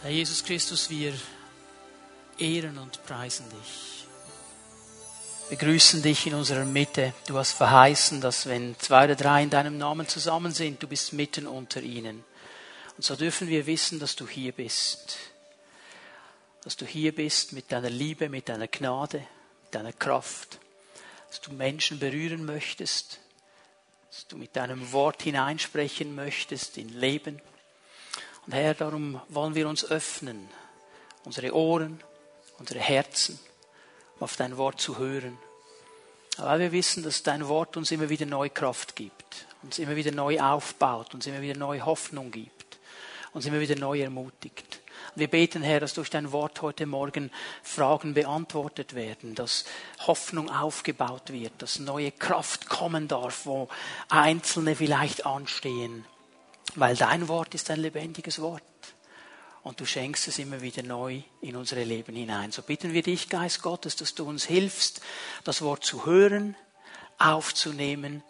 Herr Jesus Christus, wir ehren und preisen dich. Wir grüßen dich in unserer Mitte. Du hast verheißen, dass wenn zwei oder drei in deinem Namen zusammen sind, du bist mitten unter ihnen. Und so dürfen wir wissen, dass du hier bist. Dass du hier bist mit deiner Liebe, mit deiner Gnade, mit deiner Kraft. Dass du Menschen berühren möchtest. Dass du mit deinem Wort hineinsprechen möchtest in Leben. Und Herr, darum wollen wir uns öffnen, unsere Ohren, unsere Herzen, um auf dein Wort zu hören. Weil wir wissen, dass dein Wort uns immer wieder neue Kraft gibt, uns immer wieder neu aufbaut, uns immer wieder neue Hoffnung gibt, uns immer wieder neu ermutigt. Wir beten, Herr, dass durch dein Wort heute Morgen Fragen beantwortet werden, dass Hoffnung aufgebaut wird, dass neue Kraft kommen darf, wo Einzelne vielleicht anstehen weil dein Wort ist ein lebendiges Wort. Und du schenkst es immer wieder neu in unsere Leben hinein. So bitten wir dich, Geist Gottes, dass du uns hilfst, das Wort zu hören, aufzunehmen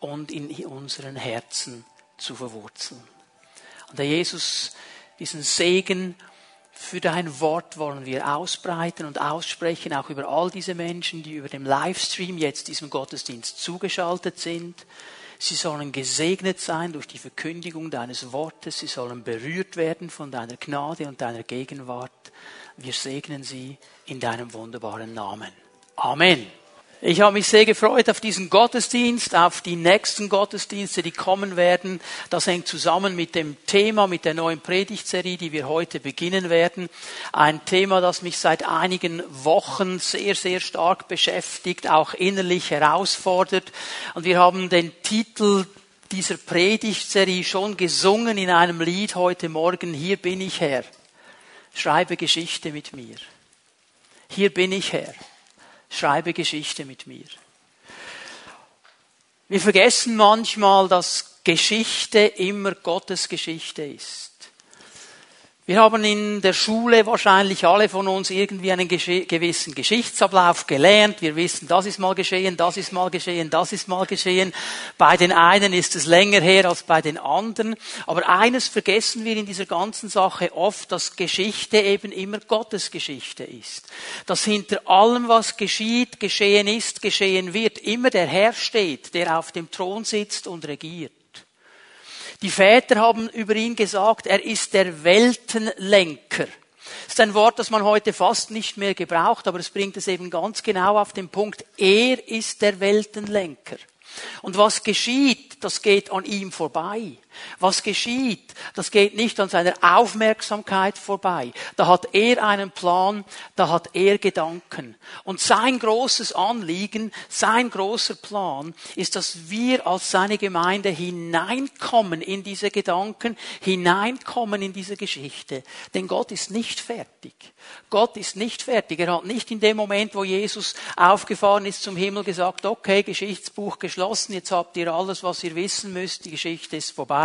und in unseren Herzen zu verwurzeln. Und Herr Jesus, diesen Segen für dein Wort wollen wir ausbreiten und aussprechen, auch über all diese Menschen, die über dem Livestream jetzt diesem Gottesdienst zugeschaltet sind. Sie sollen gesegnet sein durch die Verkündigung deines Wortes. Sie sollen berührt werden von deiner Gnade und deiner Gegenwart. Wir segnen sie in deinem wunderbaren Namen. Amen. Ich habe mich sehr gefreut auf diesen Gottesdienst, auf die nächsten Gottesdienste, die kommen werden. Das hängt zusammen mit dem Thema, mit der neuen Predigtserie, die wir heute beginnen werden. Ein Thema, das mich seit einigen Wochen sehr, sehr stark beschäftigt, auch innerlich herausfordert. Und wir haben den Titel dieser Predigtserie schon gesungen in einem Lied heute Morgen. Hier bin ich Herr. Schreibe Geschichte mit mir. Hier bin ich Herr schreibe Geschichte mit mir. Wir vergessen manchmal, dass Geschichte immer Gottes Geschichte ist. Wir haben in der Schule wahrscheinlich alle von uns irgendwie einen gewissen Geschichtsablauf gelernt. Wir wissen, das ist mal geschehen, das ist mal geschehen, das ist mal geschehen. Bei den einen ist es länger her als bei den anderen. Aber eines vergessen wir in dieser ganzen Sache oft, dass Geschichte eben immer Gottes Geschichte ist. Dass hinter allem, was geschieht, geschehen ist, geschehen wird, immer der Herr steht, der auf dem Thron sitzt und regiert. Die Väter haben über ihn gesagt, er ist der Weltenlenker. Das ist ein Wort, das man heute fast nicht mehr gebraucht, aber es bringt es eben ganz genau auf den Punkt. Er ist der Weltenlenker. Und was geschieht, das geht an ihm vorbei. Was geschieht, das geht nicht an seiner Aufmerksamkeit vorbei. Da hat er einen Plan, da hat er Gedanken. Und sein großes Anliegen, sein großer Plan ist, dass wir als seine Gemeinde hineinkommen in diese Gedanken, hineinkommen in diese Geschichte. Denn Gott ist nicht fertig. Gott ist nicht fertig. Er hat nicht in dem Moment, wo Jesus aufgefahren ist zum Himmel, gesagt, okay, Geschichtsbuch geschlossen, jetzt habt ihr alles, was ihr wissen müsst, die Geschichte ist vorbei.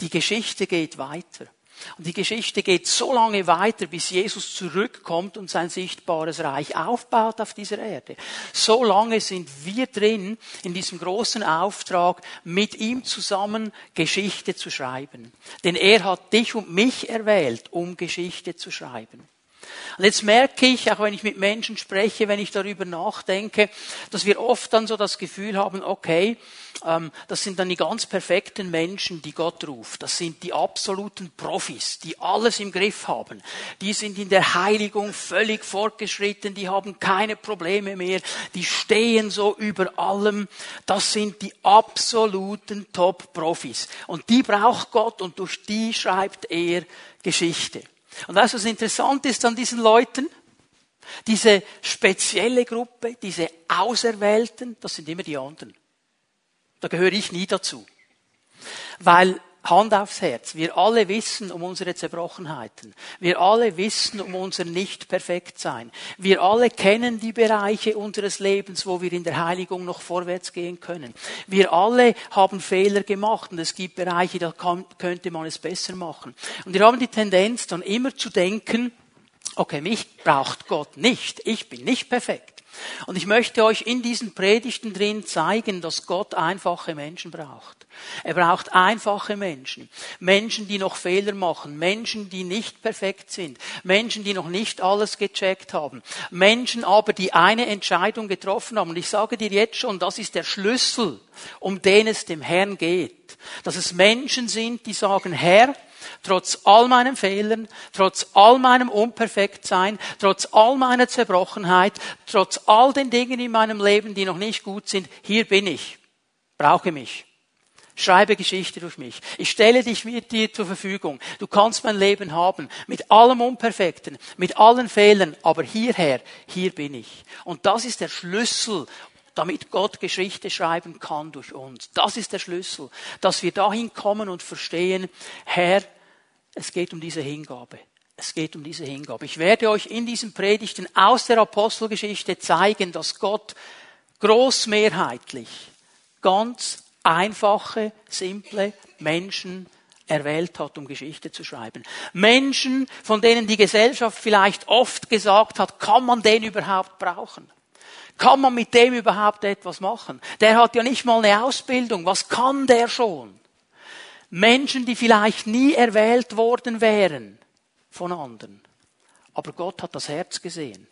Die Geschichte geht weiter. Und die Geschichte geht so lange weiter, bis Jesus zurückkommt und sein sichtbares Reich aufbaut auf dieser Erde. So lange sind wir drin in diesem großen Auftrag, mit ihm zusammen Geschichte zu schreiben. Denn er hat dich und mich erwählt, um Geschichte zu schreiben. Und jetzt merke ich, auch wenn ich mit Menschen spreche, wenn ich darüber nachdenke, dass wir oft dann so das Gefühl haben, okay, ähm, das sind dann die ganz perfekten Menschen, die Gott ruft. Das sind die absoluten Profis, die alles im Griff haben. Die sind in der Heiligung völlig fortgeschritten, die haben keine Probleme mehr, die stehen so über allem. Das sind die absoluten Top-Profis. Und die braucht Gott und durch die schreibt er Geschichte. Und weißt was interessant ist an diesen Leuten? Diese spezielle Gruppe, diese Auserwählten, das sind immer die anderen. Da gehöre ich nie dazu. Weil Hand aufs Herz. Wir alle wissen um unsere Zerbrochenheiten. Wir alle wissen um unser Nicht-Perfekt-Sein. Wir alle kennen die Bereiche unseres Lebens, wo wir in der Heiligung noch vorwärts gehen können. Wir alle haben Fehler gemacht und es gibt Bereiche, da könnte man es besser machen. Und wir haben die Tendenz dann immer zu denken, okay, mich braucht Gott nicht. Ich bin nicht perfekt. Und ich möchte euch in diesen Predigten drin zeigen, dass Gott einfache Menschen braucht. Er braucht einfache Menschen. Menschen, die noch Fehler machen. Menschen, die nicht perfekt sind. Menschen, die noch nicht alles gecheckt haben. Menschen aber, die eine Entscheidung getroffen haben. Und ich sage dir jetzt schon, das ist der Schlüssel, um den es dem Herrn geht. Dass es Menschen sind, die sagen, Herr, trotz all meinen Fehlern, trotz all meinem Unperfektsein, trotz all meiner Zerbrochenheit, trotz all den Dingen in meinem Leben, die noch nicht gut sind, hier bin ich. Brauche mich. Schreibe Geschichte durch mich. Ich stelle dich mit dir zur Verfügung. Du kannst mein Leben haben. Mit allem Unperfekten, mit allen Fehlern. Aber hierher, hier bin ich. Und das ist der Schlüssel, damit Gott Geschichte schreiben kann durch uns. Das ist der Schlüssel. Dass wir dahin kommen und verstehen, Herr, es geht um diese Hingabe. Es geht um diese Hingabe. Ich werde euch in diesen Predigten aus der Apostelgeschichte zeigen, dass Gott großmehrheitlich ganz einfache, simple Menschen erwählt hat, um Geschichte zu schreiben. Menschen, von denen die Gesellschaft vielleicht oft gesagt hat, kann man den überhaupt brauchen? Kann man mit dem überhaupt etwas machen? Der hat ja nicht mal eine Ausbildung. Was kann der schon? Menschen, die vielleicht nie erwählt worden wären von anderen. Aber Gott hat das Herz gesehen.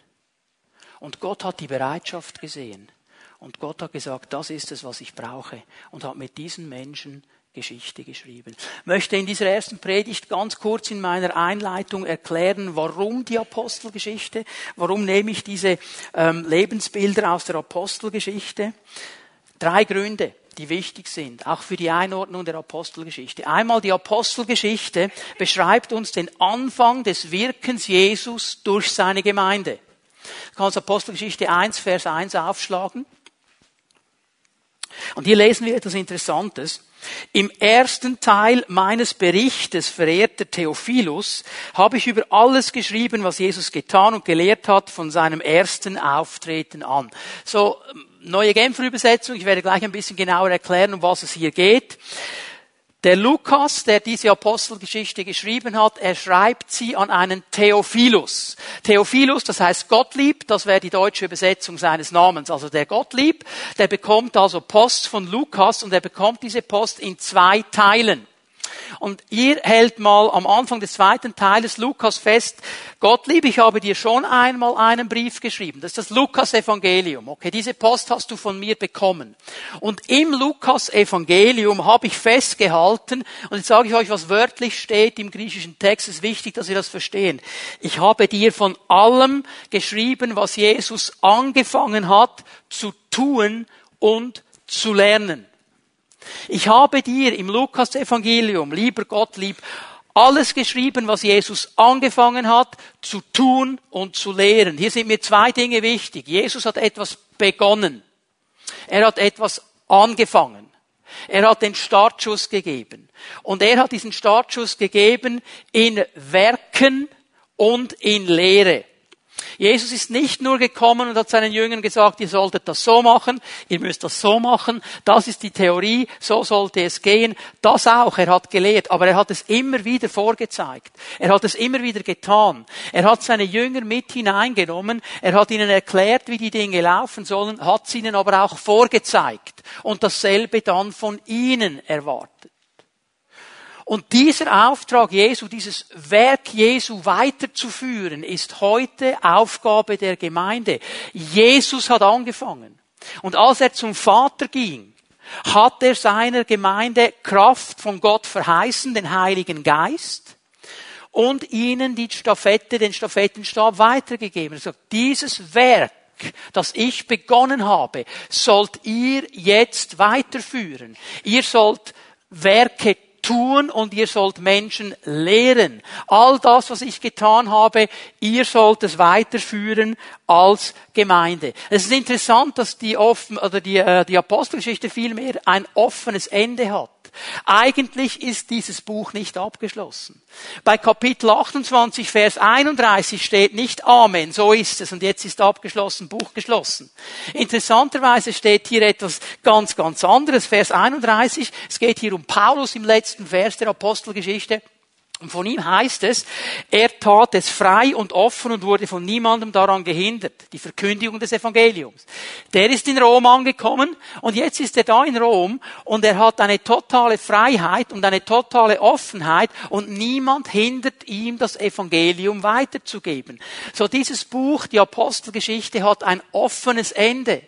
Und Gott hat die Bereitschaft gesehen. Und Gott hat gesagt, das ist es, was ich brauche. Und hat mit diesen Menschen Geschichte geschrieben. Ich möchte in dieser ersten Predigt ganz kurz in meiner Einleitung erklären, warum die Apostelgeschichte, warum nehme ich diese ähm, Lebensbilder aus der Apostelgeschichte. Drei Gründe die wichtig sind, auch für die Einordnung der Apostelgeschichte. Einmal die Apostelgeschichte beschreibt uns den Anfang des Wirkens Jesus durch seine Gemeinde. Du kannst Apostelgeschichte 1, Vers 1 aufschlagen. Und hier lesen wir etwas Interessantes. Im ersten Teil meines Berichtes, verehrter Theophilus, habe ich über alles geschrieben, was Jesus getan und gelehrt hat von seinem ersten Auftreten an. So, neue Genfer Übersetzung. Ich werde gleich ein bisschen genauer erklären, um was es hier geht. Der Lukas, der diese Apostelgeschichte geschrieben hat, er schreibt sie an einen Theophilus. Theophilus, das heißt Gottlieb, das wäre die deutsche Übersetzung seines Namens. Also der Gottlieb, der bekommt also Post von Lukas und er bekommt diese Post in zwei Teilen. Und ihr hält mal am Anfang des zweiten Teiles Lukas fest, Gottlieb, ich habe dir schon einmal einen Brief geschrieben. Das ist das Lukas-Evangelium. Okay, diese Post hast du von mir bekommen. Und im Lukas-Evangelium habe ich festgehalten, und jetzt sage ich euch, was wörtlich steht im griechischen Text, es ist wichtig, dass ihr das verstehen. Ich habe dir von allem geschrieben, was Jesus angefangen hat zu tun und zu lernen. Ich habe dir im Lukas-Evangelium, lieber Gott, lieb, alles geschrieben, was Jesus angefangen hat, zu tun und zu lehren. Hier sind mir zwei Dinge wichtig. Jesus hat etwas begonnen. Er hat etwas angefangen. Er hat den Startschuss gegeben. Und er hat diesen Startschuss gegeben in Werken und in Lehre. Jesus ist nicht nur gekommen und hat seinen Jüngern gesagt, ihr solltet das so machen, ihr müsst das so machen, das ist die Theorie, so sollte es gehen. Das auch, er hat gelehrt, aber er hat es immer wieder vorgezeigt. Er hat es immer wieder getan. Er hat seine Jünger mit hineingenommen, er hat ihnen erklärt, wie die Dinge laufen sollen, hat sie ihnen aber auch vorgezeigt und dasselbe dann von ihnen erwartet. Und dieser Auftrag Jesu, dieses Werk Jesu weiterzuführen, ist heute Aufgabe der Gemeinde. Jesus hat angefangen. Und als er zum Vater ging, hat er seiner Gemeinde Kraft von Gott verheißen, den Heiligen Geist, und ihnen die Stafette, den Stafettenstab weitergegeben. Er sagt, dieses Werk, das ich begonnen habe, sollt ihr jetzt weiterführen. Ihr sollt Werke tun und ihr sollt Menschen lehren. All das, was ich getan habe, ihr sollt es weiterführen als Gemeinde. Es ist interessant, dass die, offen, oder die, äh, die Apostelgeschichte vielmehr ein offenes Ende hat. Eigentlich ist dieses Buch nicht abgeschlossen. Bei Kapitel 28, Vers 31 steht nicht Amen, so ist es und jetzt ist abgeschlossen, Buch geschlossen. Interessanterweise steht hier etwas ganz, ganz anderes, Vers 31. Es geht hier um Paulus im letzten Vers der Apostelgeschichte. Und von ihm heißt es, er tat es frei und offen und wurde von niemandem daran gehindert. Die Verkündigung des Evangeliums. Der ist in Rom angekommen und jetzt ist er da in Rom und er hat eine totale Freiheit und eine totale Offenheit und niemand hindert ihm, das Evangelium weiterzugeben. So dieses Buch, die Apostelgeschichte, hat ein offenes Ende,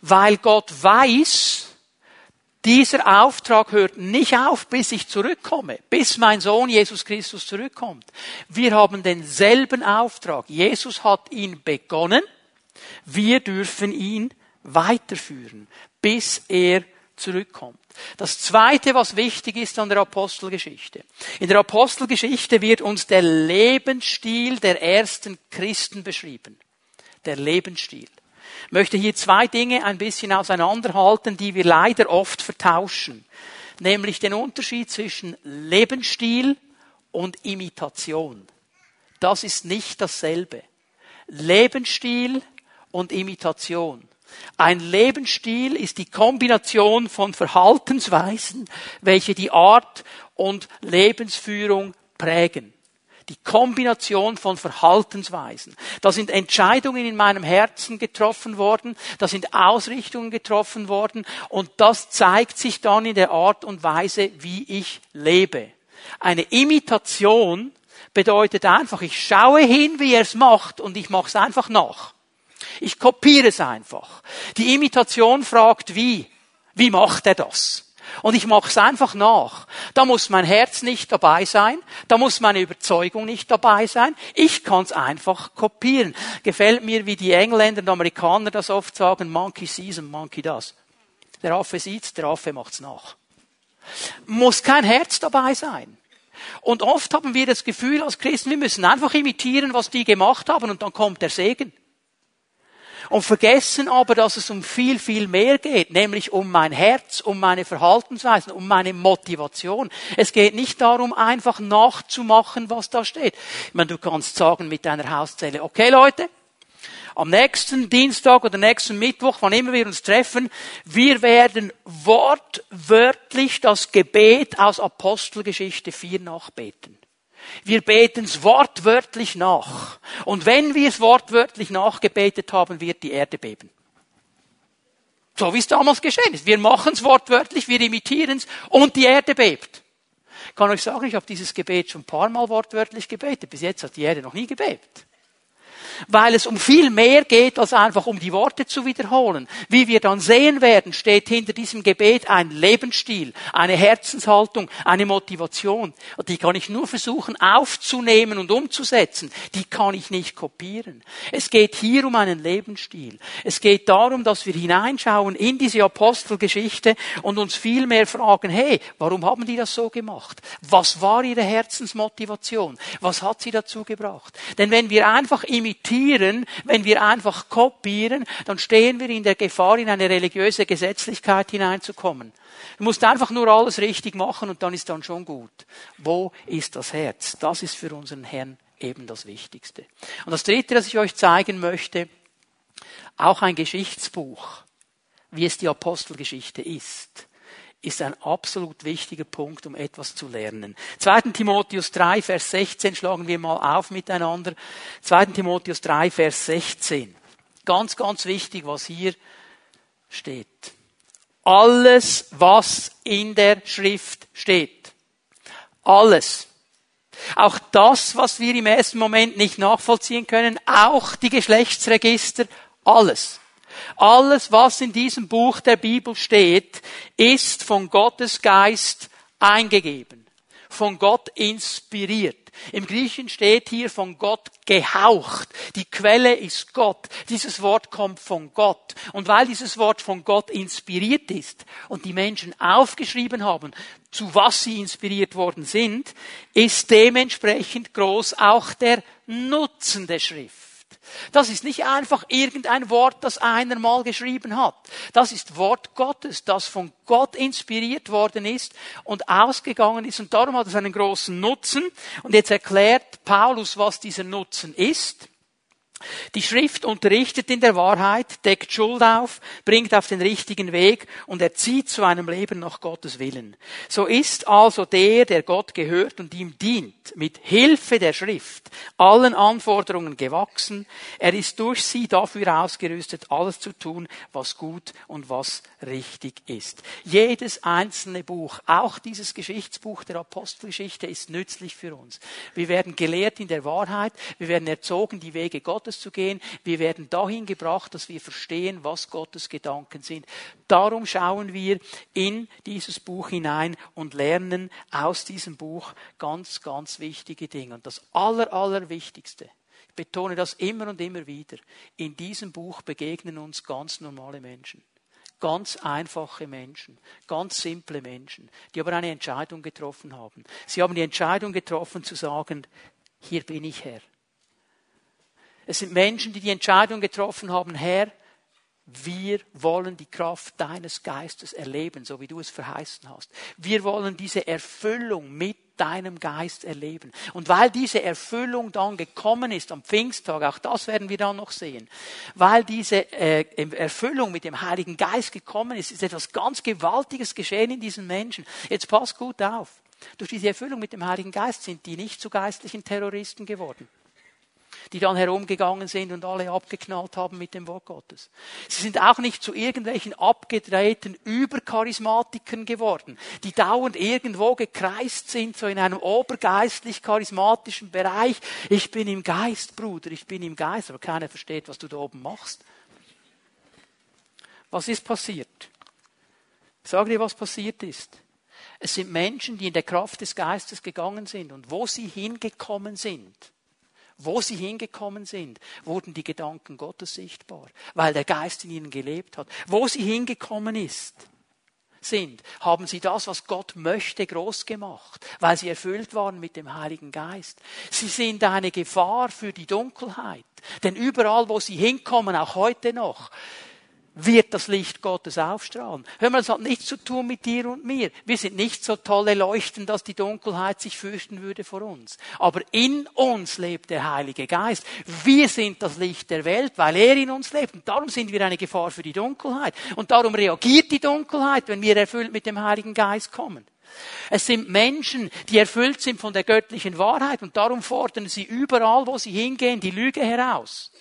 weil Gott weiß, dieser Auftrag hört nicht auf, bis ich zurückkomme, bis mein Sohn Jesus Christus zurückkommt. Wir haben denselben Auftrag. Jesus hat ihn begonnen. Wir dürfen ihn weiterführen, bis er zurückkommt. Das zweite, was wichtig ist an der Apostelgeschichte. In der Apostelgeschichte wird uns der Lebensstil der ersten Christen beschrieben. Der Lebensstil möchte hier zwei Dinge ein bisschen auseinanderhalten, die wir leider oft vertauschen. Nämlich den Unterschied zwischen Lebensstil und Imitation. Das ist nicht dasselbe. Lebensstil und Imitation. Ein Lebensstil ist die Kombination von Verhaltensweisen, welche die Art und Lebensführung prägen. Die Kombination von Verhaltensweisen. Da sind Entscheidungen in meinem Herzen getroffen worden, da sind Ausrichtungen getroffen worden und das zeigt sich dann in der Art und Weise, wie ich lebe. Eine Imitation bedeutet einfach, ich schaue hin, wie er es macht und ich mache es einfach nach. Ich kopiere es einfach. Die Imitation fragt wie. Wie macht er das? Und ich mache es einfach nach. Da muss mein Herz nicht dabei sein, da muss meine Überzeugung nicht dabei sein. Ich kann es einfach kopieren. Gefällt mir, wie die Engländer und Amerikaner das oft sagen, Monkey sees and Monkey does. Der Affe sieht's, der Affe macht's nach. Muss kein Herz dabei sein. Und oft haben wir das Gefühl als Christen, wir müssen einfach imitieren, was die gemacht haben und dann kommt der Segen und vergessen aber, dass es um viel, viel mehr geht, nämlich um mein Herz, um meine Verhaltensweisen, um meine Motivation. Es geht nicht darum, einfach nachzumachen, was da steht. Ich meine, du kannst sagen mit deiner Hauszelle, okay Leute, am nächsten Dienstag oder nächsten Mittwoch, wann immer wir uns treffen, wir werden wortwörtlich das Gebet aus Apostelgeschichte 4 nachbeten. Wir beten es wortwörtlich nach. Und wenn wir es wortwörtlich nachgebetet haben, wird die Erde beben. So wie es damals geschehen ist. Wir machen es wortwörtlich, wir imitieren es und die Erde bebt. Ich kann euch sagen, ich habe dieses Gebet schon ein paar Mal wortwörtlich gebetet. Bis jetzt hat die Erde noch nie gebebt weil es um viel mehr geht, als einfach um die Worte zu wiederholen. Wie wir dann sehen werden, steht hinter diesem Gebet ein Lebensstil, eine Herzenshaltung, eine Motivation. Die kann ich nur versuchen aufzunehmen und umzusetzen. Die kann ich nicht kopieren. Es geht hier um einen Lebensstil. Es geht darum, dass wir hineinschauen in diese Apostelgeschichte und uns viel mehr fragen, hey, warum haben die das so gemacht? Was war ihre Herzensmotivation? Was hat sie dazu gebracht? Denn wenn wir einfach imitieren, imitieren, wenn wir einfach kopieren, dann stehen wir in der Gefahr, in eine religiöse Gesetzlichkeit hineinzukommen. Du musst einfach nur alles richtig machen und dann ist dann schon gut. Wo ist das Herz? Das ist für unseren Herrn eben das Wichtigste. Und das Dritte, das ich euch zeigen möchte, auch ein Geschichtsbuch, wie es die Apostelgeschichte ist ist ein absolut wichtiger Punkt, um etwas zu lernen. 2. Timotheus 3, Vers 16 schlagen wir mal auf miteinander. 2. Timotheus 3, Vers 16. Ganz, ganz wichtig, was hier steht. Alles, was in der Schrift steht. Alles. Auch das, was wir im ersten Moment nicht nachvollziehen können, auch die Geschlechtsregister, alles. Alles, was in diesem Buch der Bibel steht, ist von Gottes Geist eingegeben, von Gott inspiriert. Im Griechen steht hier von Gott gehaucht. Die Quelle ist Gott. Dieses Wort kommt von Gott. Und weil dieses Wort von Gott inspiriert ist und die Menschen aufgeschrieben haben, zu was sie inspiriert worden sind, ist dementsprechend groß auch der Nutzen der Schrift. Das ist nicht einfach irgendein Wort, das einer mal geschrieben hat. Das ist Wort Gottes, das von Gott inspiriert worden ist und ausgegangen ist. Und darum hat es einen großen Nutzen. Und jetzt erklärt Paulus, was dieser Nutzen ist. Die Schrift unterrichtet in der Wahrheit, deckt Schuld auf, bringt auf den richtigen Weg und erzieht zu einem Leben nach Gottes Willen. So ist also der, der Gott gehört und ihm dient, mit Hilfe der Schrift allen Anforderungen gewachsen. Er ist durch sie dafür ausgerüstet, alles zu tun, was gut und was richtig ist. Jedes einzelne Buch, auch dieses Geschichtsbuch der Apostelgeschichte, ist nützlich für uns. Wir werden gelehrt in der Wahrheit, wir werden erzogen, die Wege Gottes zu gehen, wir werden dahin gebracht, dass wir verstehen, was Gottes Gedanken sind. Darum schauen wir in dieses Buch hinein und lernen aus diesem Buch ganz, ganz wichtige Dinge. Und das Aller, Allerwichtigste, ich betone das immer und immer wieder, in diesem Buch begegnen uns ganz normale Menschen ganz einfache Menschen, ganz simple Menschen, die aber eine Entscheidung getroffen haben. Sie haben die Entscheidung getroffen zu sagen, hier bin ich Herr. Es sind Menschen, die die Entscheidung getroffen haben, Herr, wir wollen die Kraft deines Geistes erleben, so wie du es verheißen hast. Wir wollen diese Erfüllung mit deinem Geist erleben. Und weil diese Erfüllung dann gekommen ist am Pfingsttag, auch das werden wir dann noch sehen, weil diese äh, Erfüllung mit dem Heiligen Geist gekommen ist, ist etwas ganz Gewaltiges geschehen in diesen Menschen. Jetzt pass gut auf. Durch diese Erfüllung mit dem Heiligen Geist sind die nicht zu geistlichen Terroristen geworden die dann herumgegangen sind und alle abgeknallt haben mit dem Wort Gottes. Sie sind auch nicht zu irgendwelchen abgedrehten Übercharismatikern geworden, die dauernd irgendwo gekreist sind, so in einem obergeistlich charismatischen Bereich. Ich bin im Geist, Bruder, ich bin im Geist, aber keiner versteht, was du da oben machst. Was ist passiert? Ich sage dir, was passiert ist. Es sind Menschen, die in der Kraft des Geistes gegangen sind und wo sie hingekommen sind, wo sie hingekommen sind, wurden die Gedanken Gottes sichtbar, weil der Geist in ihnen gelebt hat. Wo sie hingekommen ist, sind, haben sie das, was Gott möchte, groß gemacht, weil sie erfüllt waren mit dem Heiligen Geist. Sie sind eine Gefahr für die Dunkelheit, denn überall, wo sie hinkommen, auch heute noch, wird das Licht Gottes aufstrahlen. Hör mal, es hat nichts zu tun mit dir und mir. Wir sind nicht so tolle Leuchten, dass die Dunkelheit sich fürchten würde vor uns. Aber in uns lebt der Heilige Geist. Wir sind das Licht der Welt, weil er in uns lebt. Und darum sind wir eine Gefahr für die Dunkelheit. Und darum reagiert die Dunkelheit, wenn wir erfüllt mit dem Heiligen Geist kommen. Es sind Menschen, die erfüllt sind von der göttlichen Wahrheit und darum fordern sie überall, wo sie hingehen, die Lüge heraus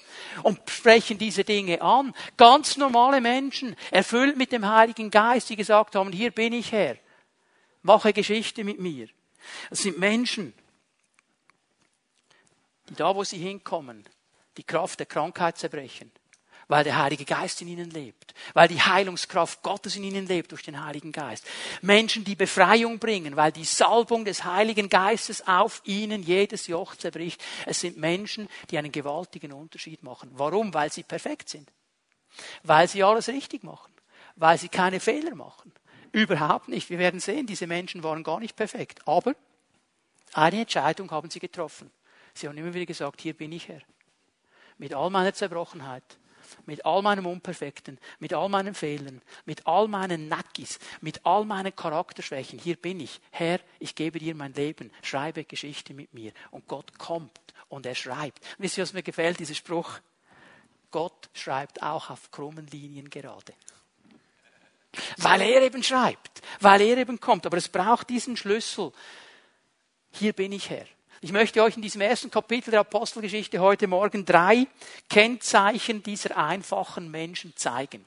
und sprechen diese Dinge an. Ganz normale Menschen, erfüllt mit dem Heiligen Geist, die gesagt haben, hier bin ich Herr, mache Geschichte mit mir. Es sind Menschen, die da, wo sie hinkommen, die Kraft der Krankheit zerbrechen weil der Heilige Geist in ihnen lebt, weil die Heilungskraft Gottes in ihnen lebt durch den Heiligen Geist. Menschen, die Befreiung bringen, weil die Salbung des Heiligen Geistes auf ihnen jedes Joch zerbricht. Es sind Menschen, die einen gewaltigen Unterschied machen. Warum? Weil sie perfekt sind. Weil sie alles richtig machen. Weil sie keine Fehler machen. Überhaupt nicht. Wir werden sehen, diese Menschen waren gar nicht perfekt. Aber eine Entscheidung haben sie getroffen. Sie haben immer wieder gesagt, hier bin ich Herr. Mit all meiner Zerbrochenheit, mit all meinem Unperfekten, mit all meinen Fehlern, mit all meinen Nackis, mit all meinen Charakterschwächen. Hier bin ich. Herr, ich gebe dir mein Leben. Schreibe Geschichte mit mir. Und Gott kommt und er schreibt. Wisst ihr, was mir gefällt? Dieser Spruch. Gott schreibt auch auf krummen Linien gerade. Weil er eben schreibt, weil er eben kommt. Aber es braucht diesen Schlüssel. Hier bin ich Herr. Ich möchte euch in diesem ersten Kapitel der Apostelgeschichte heute Morgen drei Kennzeichen dieser einfachen Menschen zeigen.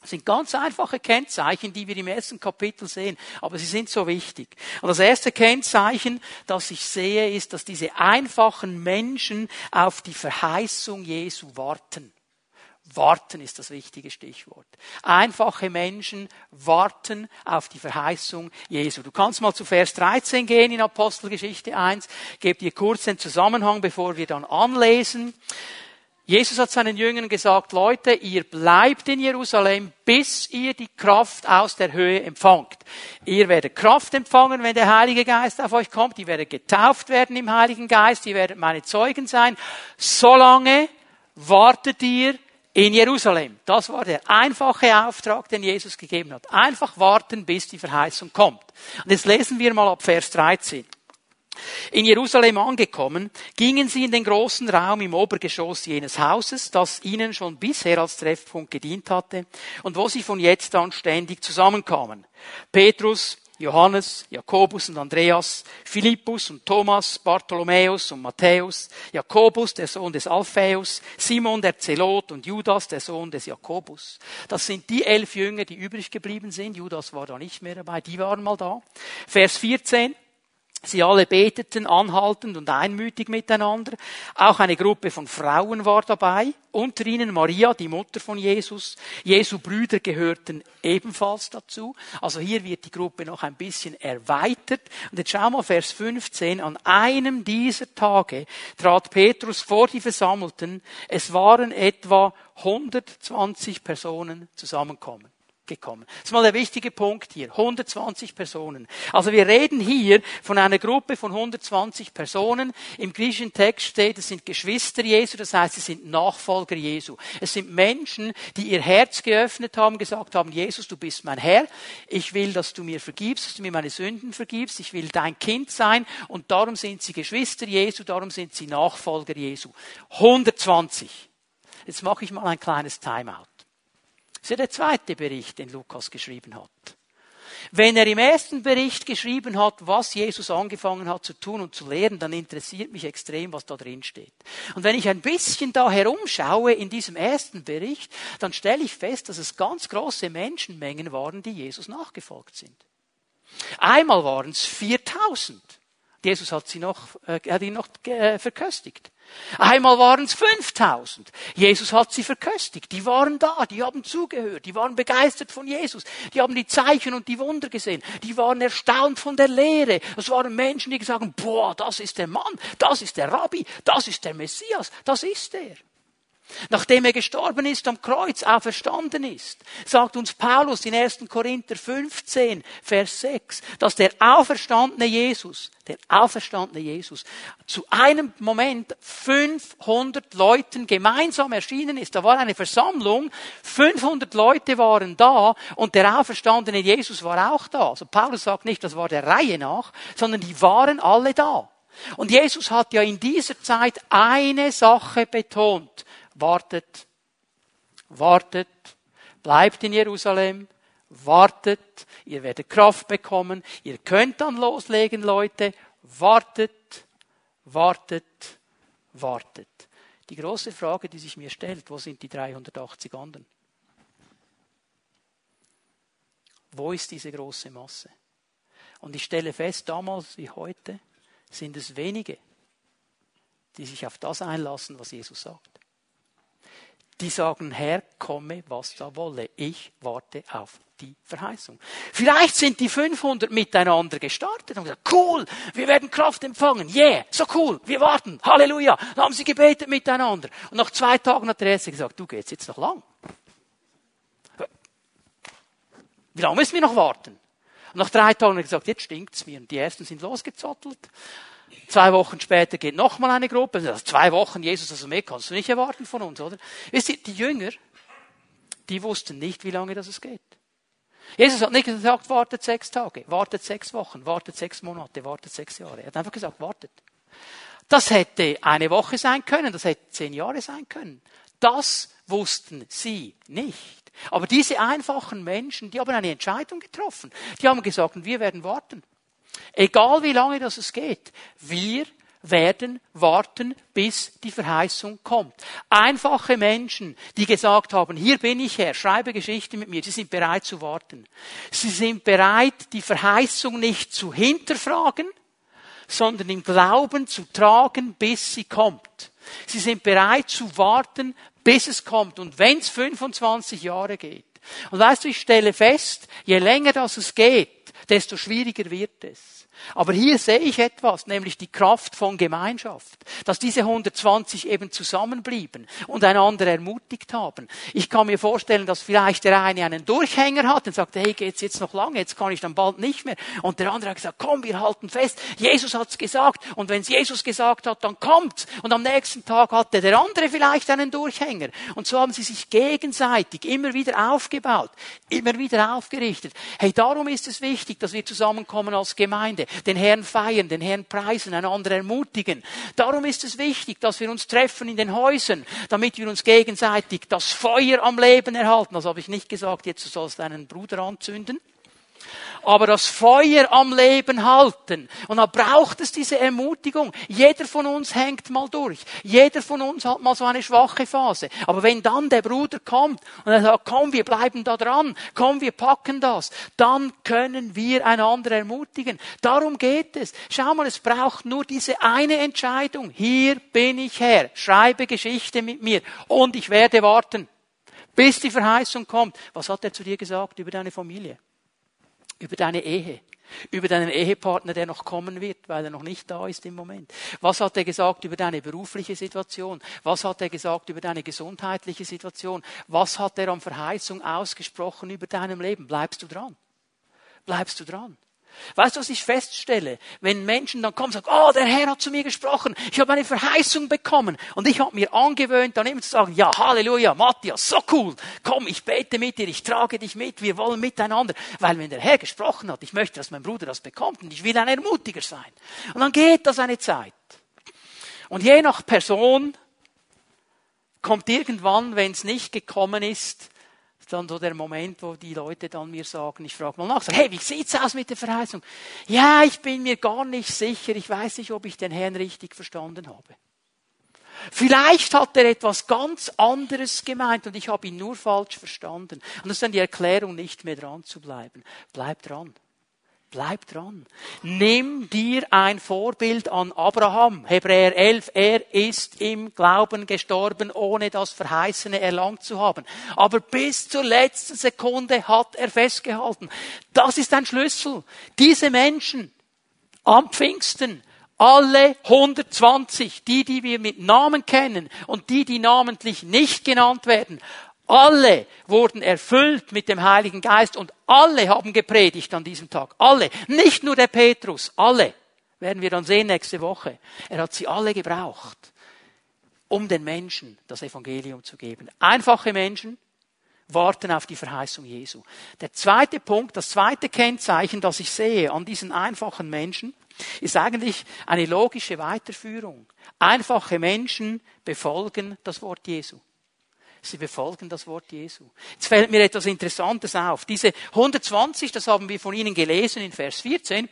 Das sind ganz einfache Kennzeichen, die wir im ersten Kapitel sehen, aber sie sind so wichtig. Und das erste Kennzeichen, das ich sehe, ist, dass diese einfachen Menschen auf die Verheißung Jesu warten. Warten ist das wichtige Stichwort. Einfache Menschen warten auf die Verheißung Jesu. Du kannst mal zu Vers 13 gehen in Apostelgeschichte 1. Gebt dir kurz den Zusammenhang, bevor wir dann anlesen. Jesus hat seinen Jüngern gesagt, Leute, ihr bleibt in Jerusalem, bis ihr die Kraft aus der Höhe empfangt. Ihr werdet Kraft empfangen, wenn der Heilige Geist auf euch kommt. Ihr werdet getauft werden im Heiligen Geist. Ihr werdet meine Zeugen sein. Solange wartet ihr in Jerusalem. Das war der einfache Auftrag, den Jesus gegeben hat. Einfach warten, bis die Verheißung kommt. Und jetzt lesen wir mal ab Vers 13. In Jerusalem angekommen, gingen sie in den großen Raum im Obergeschoss jenes Hauses, das ihnen schon bisher als Treffpunkt gedient hatte und wo sie von jetzt an ständig zusammenkamen. Petrus, Johannes, Jakobus und Andreas, Philippus und Thomas, Bartholomäus und Matthäus, Jakobus, der Sohn des Alphaeus, Simon der Zelot und Judas, der Sohn des Jakobus. Das sind die elf Jünger, die übrig geblieben sind. Judas war da nicht mehr dabei, die waren mal da. Vers 14. Sie alle beteten anhaltend und einmütig miteinander. Auch eine Gruppe von Frauen war dabei. Unter ihnen Maria, die Mutter von Jesus. Jesu Brüder gehörten ebenfalls dazu. Also hier wird die Gruppe noch ein bisschen erweitert. Und jetzt schau mal Vers 15. An einem dieser Tage trat Petrus vor die Versammelten. Es waren etwa 120 Personen zusammenkommen gekommen. Das ist mal der wichtige Punkt hier. 120 Personen. Also wir reden hier von einer Gruppe von 120 Personen. Im griechischen Text steht, es sind Geschwister Jesu, das heißt, sie sind Nachfolger Jesu. Es sind Menschen, die ihr Herz geöffnet haben, gesagt haben, Jesus, du bist mein Herr. Ich will, dass du mir vergibst, dass du mir meine Sünden vergibst. Ich will dein Kind sein. Und darum sind sie Geschwister Jesu, darum sind sie Nachfolger Jesu. 120. Jetzt mache ich mal ein kleines Timeout. Das ist ja der zweite Bericht, den Lukas geschrieben hat. Wenn er im ersten Bericht geschrieben hat, was Jesus angefangen hat zu tun und zu lehren, dann interessiert mich extrem, was da drin steht. Und wenn ich ein bisschen da herumschaue in diesem ersten Bericht, dann stelle ich fest, dass es ganz große Menschenmengen waren, die Jesus nachgefolgt sind. Einmal waren es 4000. Jesus hat sie noch, äh, hat ihn noch äh, verköstigt. Einmal waren es 5000. Jesus hat sie verköstigt. Die waren da, die haben zugehört, die waren begeistert von Jesus, die haben die Zeichen und die Wunder gesehen, die waren erstaunt von der Lehre. Das waren Menschen, die gesagt haben, boah, das ist der Mann, das ist der Rabbi, das ist der Messias, das ist er. Nachdem er gestorben ist am Kreuz, auferstanden ist, sagt uns Paulus in 1. Korinther 15, Vers 6, dass der auferstandene Jesus, der auferstandene Jesus, zu einem Moment 500 Leuten gemeinsam erschienen ist. Da war eine Versammlung, 500 Leute waren da und der auferstandene Jesus war auch da. Also Paulus sagt nicht, das war der Reihe nach, sondern die waren alle da. Und Jesus hat ja in dieser Zeit eine Sache betont wartet, wartet, bleibt in Jerusalem, wartet, ihr werdet Kraft bekommen, ihr könnt dann loslegen, Leute, wartet, wartet, wartet. Die große Frage, die sich mir stellt, wo sind die 380 anderen? Wo ist diese große Masse? Und ich stelle fest, damals wie heute sind es wenige, die sich auf das einlassen, was Jesus sagt die sagen, Herr, komme, was da wolle. Ich warte auf die Verheißung. Vielleicht sind die 500 miteinander gestartet und gesagt, cool, wir werden Kraft empfangen. Yeah, so cool, wir warten. Halleluja. Dann haben sie gebetet miteinander. Und nach zwei Tagen hat der Erste gesagt, du gehst jetzt noch lang. Wie lange müssen wir noch warten? Und nach drei Tagen hat er gesagt, jetzt stinkt's mir. Und die Ersten sind losgezottelt. Zwei Wochen später geht nochmal eine Gruppe. Also zwei Wochen, Jesus, also mehr kannst du nicht erwarten von uns, oder? Wisst ihr, die Jünger, die wussten nicht, wie lange das es geht. Jesus hat nicht gesagt, wartet sechs Tage, wartet sechs Wochen, wartet sechs Monate, wartet sechs Jahre. Er hat einfach gesagt, wartet. Das hätte eine Woche sein können, das hätte zehn Jahre sein können. Das wussten sie nicht. Aber diese einfachen Menschen, die haben eine Entscheidung getroffen. Die haben gesagt, wir werden warten. Egal wie lange das es geht, wir werden warten, bis die Verheißung kommt. Einfache Menschen, die gesagt haben, hier bin ich Herr, schreibe Geschichte mit mir, sie sind bereit zu warten. Sie sind bereit, die Verheißung nicht zu hinterfragen, sondern im Glauben zu tragen, bis sie kommt. Sie sind bereit zu warten, bis es kommt. Und wenn es 25 Jahre geht. Und weißt du, ich stelle fest, je länger das es geht, desto schwieriger wird es. Aber hier sehe ich etwas, nämlich die Kraft von Gemeinschaft, dass diese 120 eben zusammenblieben und einander ermutigt haben. Ich kann mir vorstellen, dass vielleicht der eine einen Durchhänger hat und sagt, hey, geht's jetzt noch lange, jetzt kann ich dann bald nicht mehr. Und der andere hat gesagt, komm, wir halten fest, Jesus hat's gesagt und wenn es Jesus gesagt hat, dann kommt's. Und am nächsten Tag hatte der andere vielleicht einen Durchhänger. Und so haben sie sich gegenseitig immer wieder aufgebaut, immer wieder aufgerichtet. Hey, darum ist es wichtig, dass wir zusammenkommen als Gemeinde Den Herrn feiern, den Herrn preisen, einander ermutigen. Darum ist es wichtig, dass wir uns treffen in den Häusern, damit wir uns gegenseitig das Feuer am Leben erhalten. Das habe ich nicht gesagt, jetzt sollst du deinen Bruder anzünden aber das Feuer am Leben halten. Und da braucht es diese Ermutigung. Jeder von uns hängt mal durch. Jeder von uns hat mal so eine schwache Phase. Aber wenn dann der Bruder kommt und er sagt, komm, wir bleiben da dran, komm, wir packen das, dann können wir einander ermutigen. Darum geht es. Schau mal, es braucht nur diese eine Entscheidung. Hier bin ich Herr. Schreibe Geschichte mit mir und ich werde warten bis die Verheißung kommt. Was hat er zu dir gesagt über deine Familie? Über deine Ehe, über deinen Ehepartner, der noch kommen wird, weil er noch nicht da ist im Moment. Was hat er gesagt über deine berufliche Situation? Was hat er gesagt über deine gesundheitliche Situation? Was hat er an Verheißung ausgesprochen über deinem Leben? Bleibst du dran? Bleibst du dran? Weißt du, was ich feststelle? Wenn Menschen dann kommen und sagen, oh, der Herr hat zu mir gesprochen, ich habe eine Verheißung bekommen und ich habe mir angewöhnt, dann immer zu sagen, ja, Halleluja, Matthias, so cool, komm, ich bete mit dir, ich trage dich mit, wir wollen miteinander. Weil wenn der Herr gesprochen hat, ich möchte, dass mein Bruder das bekommt und ich will ein Ermutiger sein. Und dann geht das eine Zeit. Und je nach Person kommt irgendwann, wenn es nicht gekommen ist, dann so der Moment, wo die Leute dann mir sagen, ich frage mal nach, sage, hey, wie sieht's aus mit der Verheißung? Ja, ich bin mir gar nicht sicher, ich weiß nicht, ob ich den Herrn richtig verstanden habe. Vielleicht hat er etwas ganz anderes gemeint und ich habe ihn nur falsch verstanden. Und das ist dann die Erklärung, nicht mehr dran zu bleiben. Bleib dran. Bleib dran. Nimm dir ein Vorbild an Abraham. Hebräer 11. Er ist im Glauben gestorben, ohne das Verheißene erlangt zu haben. Aber bis zur letzten Sekunde hat er festgehalten. Das ist ein Schlüssel. Diese Menschen am Pfingsten, alle 120, die, die wir mit Namen kennen und die, die namentlich nicht genannt werden, alle wurden erfüllt mit dem Heiligen Geist und alle haben gepredigt an diesem Tag. Alle. Nicht nur der Petrus. Alle. Werden wir dann sehen nächste Woche. Er hat sie alle gebraucht, um den Menschen das Evangelium zu geben. Einfache Menschen warten auf die Verheißung Jesu. Der zweite Punkt, das zweite Kennzeichen, das ich sehe an diesen einfachen Menschen, ist eigentlich eine logische Weiterführung. Einfache Menschen befolgen das Wort Jesu. Sie befolgen das Wort Jesu. Jetzt fällt mir etwas Interessantes auf. Diese 120, das haben wir von Ihnen gelesen in Vers 14,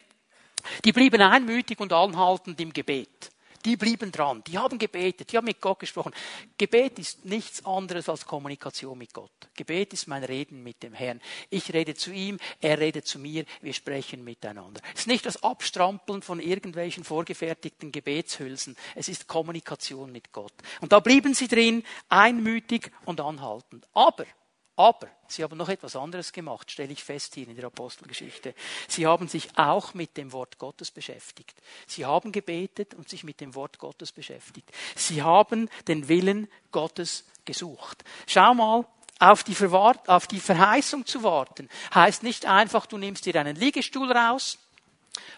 die blieben einmütig und anhaltend im Gebet. Die blieben dran, die haben gebetet, die haben mit Gott gesprochen. Gebet ist nichts anderes als Kommunikation mit Gott. Gebet ist mein Reden mit dem Herrn. Ich rede zu ihm, er redet zu mir, wir sprechen miteinander. Es ist nicht das Abstrampeln von irgendwelchen vorgefertigten Gebetshülsen, es ist Kommunikation mit Gott. Und da blieben sie drin, einmütig und anhaltend. Aber aber sie haben noch etwas anderes gemacht, stelle ich fest hier in der Apostelgeschichte. Sie haben sich auch mit dem Wort Gottes beschäftigt. Sie haben gebetet und sich mit dem Wort Gottes beschäftigt. Sie haben den Willen Gottes gesucht. Schau mal, auf die, auf die Verheißung zu warten, heißt nicht einfach, du nimmst dir einen Liegestuhl raus,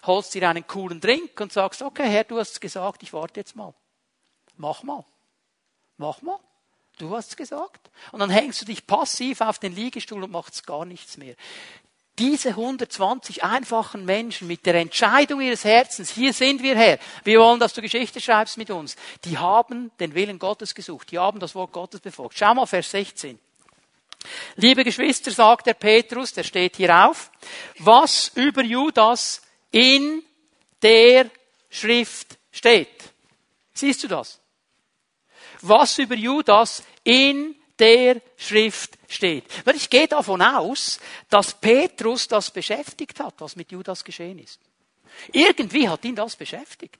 holst dir einen coolen Drink und sagst, okay, Herr, du hast gesagt, ich warte jetzt mal. Mach mal. Mach mal. Du hast gesagt. Und dann hängst du dich passiv auf den Liegestuhl und machst gar nichts mehr. Diese 120 einfachen Menschen mit der Entscheidung ihres Herzens, hier sind wir Herr, wir wollen, dass du Geschichte schreibst mit uns, die haben den Willen Gottes gesucht, die haben das Wort Gottes befolgt. Schau mal Vers 16. Liebe Geschwister, sagt der Petrus, der steht hier auf, was über Judas in der Schrift steht. Siehst du das? Was über Judas in der Schrift steht. Weil ich gehe davon aus, dass Petrus das beschäftigt hat, was mit Judas geschehen ist. Irgendwie hat ihn das beschäftigt.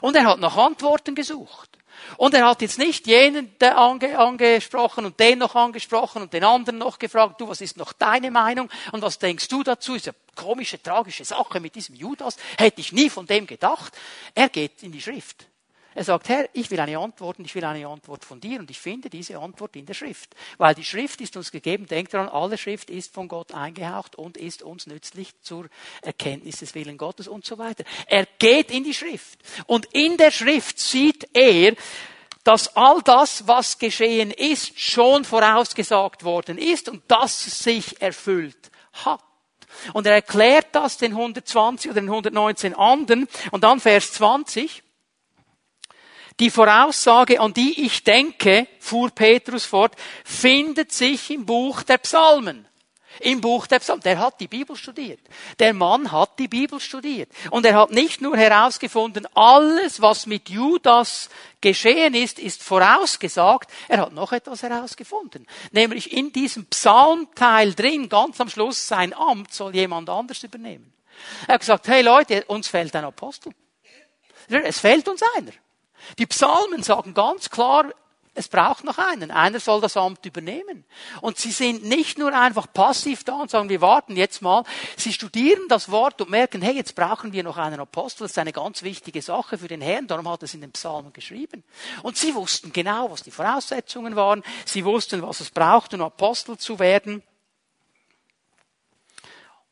Und er hat nach Antworten gesucht. Und er hat jetzt nicht jenen ange, angesprochen und den noch angesprochen und den anderen noch gefragt, du, was ist noch deine Meinung und was denkst du dazu? Ist eine komische, tragische Sache mit diesem Judas. Hätte ich nie von dem gedacht. Er geht in die Schrift. Er sagt, Herr, ich will eine Antwort und ich will eine Antwort von dir und ich finde diese Antwort in der Schrift. Weil die Schrift ist uns gegeben, denkt daran, alle Schrift ist von Gott eingehaucht und ist uns nützlich zur Erkenntnis des Willen Gottes und so weiter. Er geht in die Schrift und in der Schrift sieht er, dass all das, was geschehen ist, schon vorausgesagt worden ist und das sich erfüllt hat. Und er erklärt das den 120 oder den 119 anderen. Und dann Vers 20. Die Voraussage, an die ich denke, fuhr Petrus fort, findet sich im Buch der Psalmen im Buch der Psalmen. Der hat die Bibel studiert. Der Mann hat die Bibel studiert. Und er hat nicht nur herausgefunden, alles, was mit Judas geschehen ist, ist vorausgesagt. Er hat noch etwas herausgefunden. Nämlich in diesem Psalmteil drin, ganz am Schluss, sein Amt soll jemand anders übernehmen. Er hat gesagt, hey Leute, uns fehlt ein Apostel. Es fehlt uns einer. Die Psalmen sagen ganz klar, es braucht noch einen. Einer soll das Amt übernehmen. Und sie sind nicht nur einfach passiv da und sagen, wir warten jetzt mal. Sie studieren das Wort und merken, hey, jetzt brauchen wir noch einen Apostel. Das ist eine ganz wichtige Sache für den Herrn. Darum hat er es in den Psalmen geschrieben. Und sie wussten genau, was die Voraussetzungen waren. Sie wussten, was es braucht, um Apostel zu werden.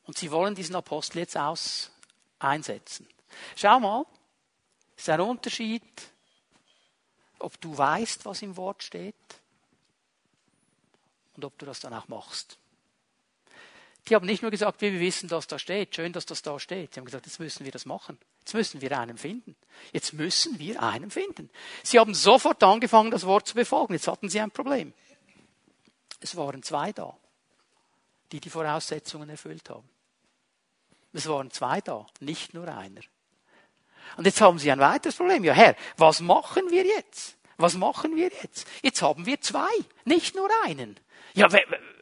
Und sie wollen diesen Apostel jetzt aus einsetzen. Schau mal, ist ein Unterschied ob du weißt, was im Wort steht und ob du das dann auch machst. Die haben nicht nur gesagt, wir wissen, dass da steht, schön, dass das da steht. Sie haben gesagt, jetzt müssen wir das machen. Jetzt müssen wir einen finden. Jetzt müssen wir einen finden. Sie haben sofort angefangen, das Wort zu befolgen. Jetzt hatten sie ein Problem. Es waren zwei da, die die Voraussetzungen erfüllt haben. Es waren zwei da, nicht nur einer. Und jetzt haben sie ein weiteres Problem. Ja, Herr, was machen wir jetzt? Was machen wir jetzt? Jetzt haben wir zwei, nicht nur einen. Ja,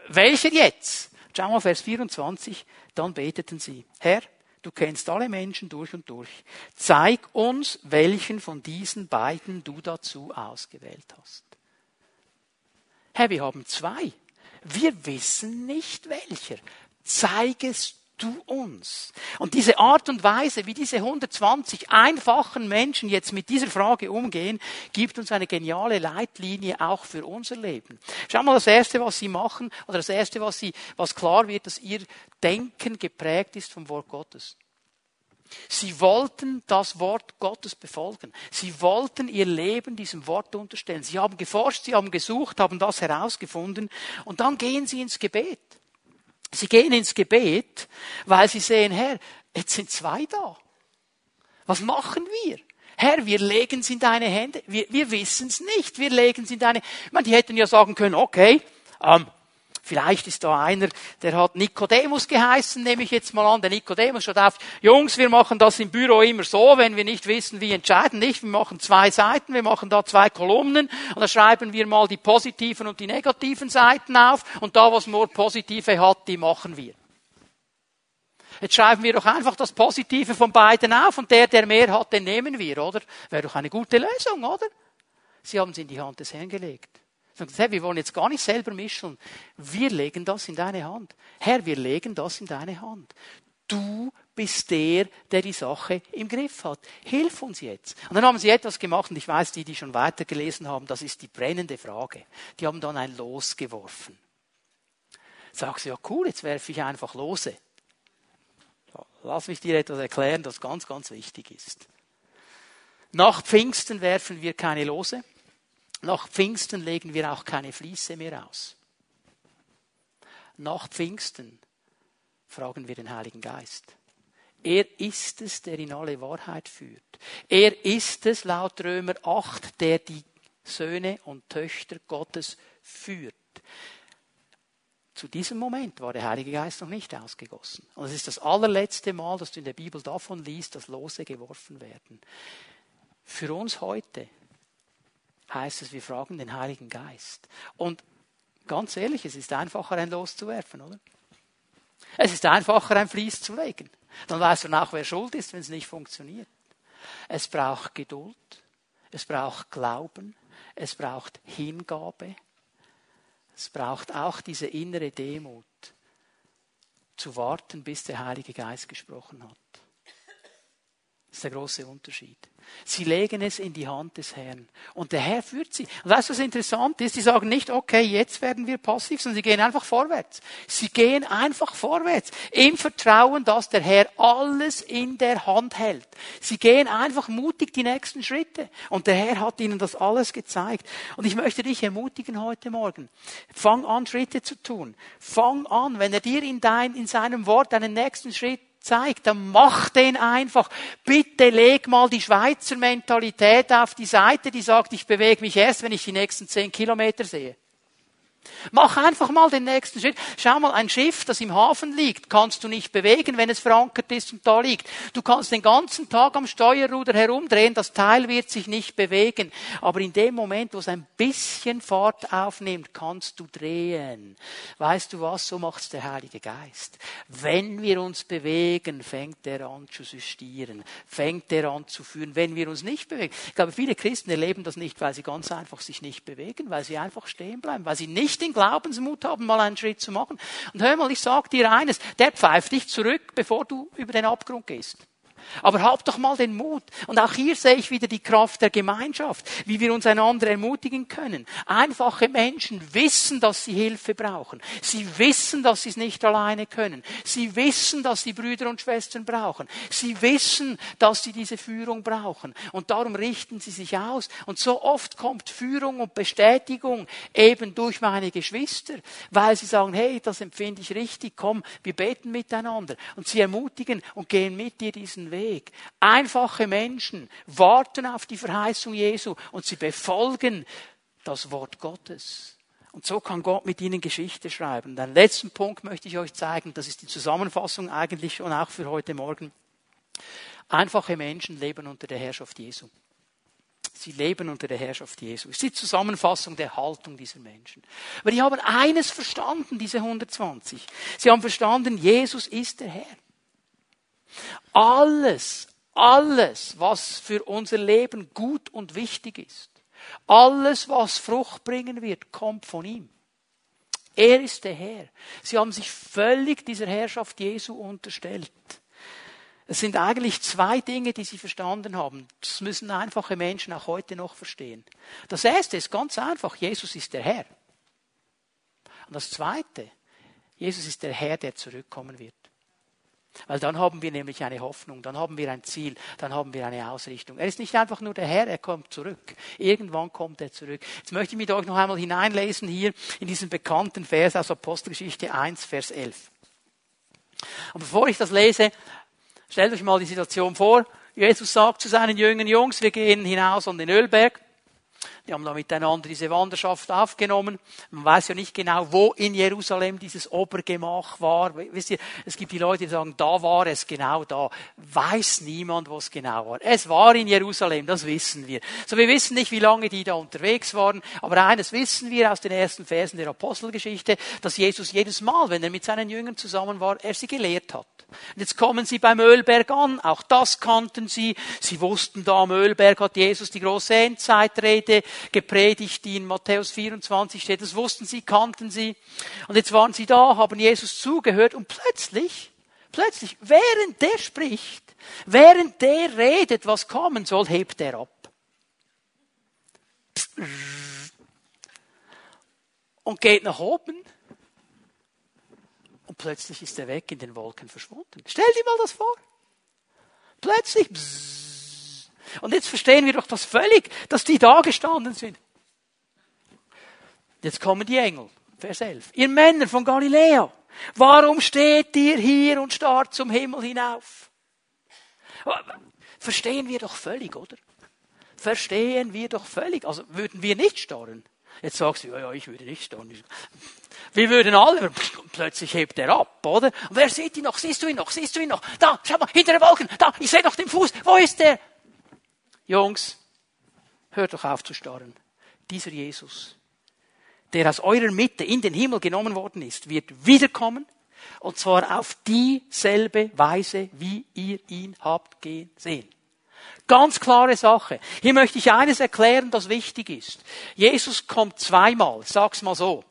welcher jetzt? Schau mal, Vers 24. Dann beteten sie, Herr, du kennst alle Menschen durch und durch. Zeig uns, welchen von diesen beiden du dazu ausgewählt hast. Herr, wir haben zwei. Wir wissen nicht welcher. Zeig es du uns. Und diese Art und Weise, wie diese 120 einfachen Menschen jetzt mit dieser Frage umgehen, gibt uns eine geniale Leitlinie auch für unser Leben. Schau mal, das erste, was sie machen, oder das erste, was sie, was klar wird, dass ihr Denken geprägt ist vom Wort Gottes. Sie wollten das Wort Gottes befolgen. Sie wollten ihr Leben diesem Wort unterstellen. Sie haben geforscht, sie haben gesucht, haben das herausgefunden und dann gehen sie ins Gebet. Sie gehen ins Gebet, weil sie sehen, Herr, jetzt sind zwei da. Was machen wir? Herr, wir legen es in deine Hände. Wir, wir wissen es nicht. Wir legen es in deine. Ich meine, die hätten ja sagen können, okay, ähm, Vielleicht ist da einer, der hat Nikodemus geheißen, nehme ich jetzt mal an. Der Nikodemus schaut auf, Jungs, wir machen das im Büro immer so, wenn wir nicht wissen, wie entscheiden nicht. Wir machen zwei Seiten, wir machen da zwei Kolumnen und da schreiben wir mal die positiven und die negativen Seiten auf und da, was nur positive hat, die machen wir. Jetzt schreiben wir doch einfach das Positive von beiden auf und der, der mehr hat, den nehmen wir, oder? Wäre doch eine gute Lösung, oder? Sie haben es in die Hand des Herrn gelegt. Sagt, Herr, wir wollen jetzt gar nicht selber mischen. Wir legen das in deine Hand. Herr, wir legen das in deine Hand. Du bist der, der die Sache im Griff hat. Hilf uns jetzt. Und dann haben sie etwas gemacht, und ich weiß, die, die schon weitergelesen haben, das ist die brennende Frage. Die haben dann ein Los geworfen. Sagst du, ja cool, jetzt werfe ich einfach Lose. Lass mich dir etwas erklären, das ganz, ganz wichtig ist. Nach Pfingsten werfen wir keine Lose. Nach Pfingsten legen wir auch keine Fließe mehr aus. Nach Pfingsten fragen wir den Heiligen Geist. Er ist es, der in alle Wahrheit führt. Er ist es, laut Römer 8, der die Söhne und Töchter Gottes führt. Zu diesem Moment war der Heilige Geist noch nicht ausgegossen. Und es ist das allerletzte Mal, dass du in der Bibel davon liest, dass Lose geworfen werden. Für uns heute heißt es, wir fragen den Heiligen Geist. Und ganz ehrlich, es ist einfacher, ein Los zu werfen, oder? Es ist einfacher, ein Fließ zu legen. Dann weiß man auch, wer schuld ist, wenn es nicht funktioniert. Es braucht Geduld, es braucht Glauben, es braucht Hingabe, es braucht auch diese innere Demut, zu warten, bis der Heilige Geist gesprochen hat. Das ist der große Unterschied. Sie legen es in die Hand des Herrn. Und der Herr führt sie. Und weißt du, was interessant ist? Sie sagen nicht, okay, jetzt werden wir passiv, sondern sie gehen einfach vorwärts. Sie gehen einfach vorwärts. Im Vertrauen, dass der Herr alles in der Hand hält. Sie gehen einfach mutig die nächsten Schritte. Und der Herr hat ihnen das alles gezeigt. Und ich möchte dich ermutigen heute Morgen. Fang an, Schritte zu tun. Fang an, wenn er dir in dein, in seinem Wort einen nächsten Schritt zeigt, dann mach den einfach. Bitte leg mal die Schweizer Mentalität auf die Seite, die sagt, ich bewege mich erst, wenn ich die nächsten zehn Kilometer sehe. Mach einfach mal den nächsten Schritt. Schau mal, ein Schiff, das im Hafen liegt, kannst du nicht bewegen, wenn es verankert ist und da liegt. Du kannst den ganzen Tag am Steuerruder herumdrehen, das Teil wird sich nicht bewegen. Aber in dem Moment, wo es ein bisschen Fahrt aufnimmt, kannst du drehen. Weißt du was? So macht's der Heilige Geist. Wenn wir uns bewegen, fängt er an zu justieren, fängt er an zu führen. Wenn wir uns nicht bewegen. Ich glaube, viele Christen erleben das nicht, weil sie ganz einfach sich nicht bewegen, weil sie einfach stehen bleiben, weil sie nicht den Glaubensmut haben, mal einen Schritt zu machen. Und hör mal, ich sag dir eines, der pfeift dich zurück, bevor du über den Abgrund gehst. Aber hab doch mal den Mut. Und auch hier sehe ich wieder die Kraft der Gemeinschaft, wie wir uns einander ermutigen können. Einfache Menschen wissen, dass sie Hilfe brauchen. Sie wissen, dass sie es nicht alleine können. Sie wissen, dass sie Brüder und Schwestern brauchen. Sie wissen, dass sie diese Führung brauchen. Und darum richten sie sich aus. Und so oft kommt Führung und Bestätigung eben durch meine Geschwister, weil sie sagen, hey, das empfinde ich richtig, komm, wir beten miteinander. Und sie ermutigen und gehen mit dir diesen Weg. Weg. Einfache Menschen warten auf die Verheißung Jesu und sie befolgen das Wort Gottes. Und so kann Gott mit ihnen Geschichte schreiben. Den letzten Punkt möchte ich euch zeigen. Das ist die Zusammenfassung eigentlich schon auch für heute Morgen. Einfache Menschen leben unter der Herrschaft Jesu. Sie leben unter der Herrschaft Jesu. Das ist die Zusammenfassung der Haltung dieser Menschen. Aber die haben eines verstanden, diese 120. Sie haben verstanden, Jesus ist der Herr. Alles, alles, was für unser Leben gut und wichtig ist, alles, was Frucht bringen wird, kommt von ihm. Er ist der Herr. Sie haben sich völlig dieser Herrschaft Jesu unterstellt. Es sind eigentlich zwei Dinge, die sie verstanden haben. Das müssen einfache Menschen auch heute noch verstehen. Das erste ist ganz einfach, Jesus ist der Herr. Und das zweite, Jesus ist der Herr, der zurückkommen wird. Weil dann haben wir nämlich eine Hoffnung, dann haben wir ein Ziel, dann haben wir eine Ausrichtung. Er ist nicht einfach nur der Herr, er kommt zurück. Irgendwann kommt er zurück. Jetzt möchte ich mit euch noch einmal hineinlesen hier in diesen bekannten Vers aus Apostelgeschichte 1, Vers 11. Und bevor ich das lese, stellt euch mal die Situation vor. Jesus sagt zu seinen jungen Jungs, wir gehen hinaus an den Ölberg. Die haben da miteinander diese Wanderschaft aufgenommen. Man weiß ja nicht genau, wo in Jerusalem dieses Obergemach war. Wisst ihr, es gibt die Leute, die sagen, da war es genau da. Weiß niemand, wo es genau war. Es war in Jerusalem, das wissen wir. So, wir wissen nicht, wie lange die da unterwegs waren, aber eines wissen wir aus den ersten Versen der Apostelgeschichte, dass Jesus jedes Mal, wenn er mit seinen Jüngern zusammen war, er sie gelehrt hat. Und jetzt kommen sie beim Ölberg an, auch das kannten sie. Sie wussten da am Ölberg hat Jesus die große Endzeitrede gepredigt, die in Matthäus 24 steht. Das wussten sie, kannten sie. Und jetzt waren sie da, haben Jesus zugehört und plötzlich, plötzlich, während der spricht, während der redet, was kommen soll, hebt er ab. Und geht nach oben. Und plötzlich ist er weg in den Wolken verschwunden. Stell dir mal das vor. Plötzlich. Bzzz, und jetzt verstehen wir doch das völlig, dass die da gestanden sind. Jetzt kommen die Engel. Vers 11. Ihr Männer von Galiläa, warum steht ihr hier und starrt zum Himmel hinauf? Verstehen wir doch völlig, oder? Verstehen wir doch völlig. Also würden wir nicht starren. Jetzt sagst du, ja, ja, ich würde nicht starren. Wir würden alle, plötzlich hebt er ab, oder? Und wer sieht ihn noch? Siehst du ihn noch? Siehst du ihn noch? Da, schau mal, hinter den Wolken, da, ich sehe noch den Fuß. Wo ist der? Jungs, hört doch auf zu starren. Dieser Jesus, der aus eurer Mitte in den Himmel genommen worden ist, wird wiederkommen. Und zwar auf dieselbe Weise, wie ihr ihn habt gehen sehen. Ganz klare Sache. Hier möchte ich eines erklären, das wichtig ist. Jesus kommt zweimal, sag's mal so.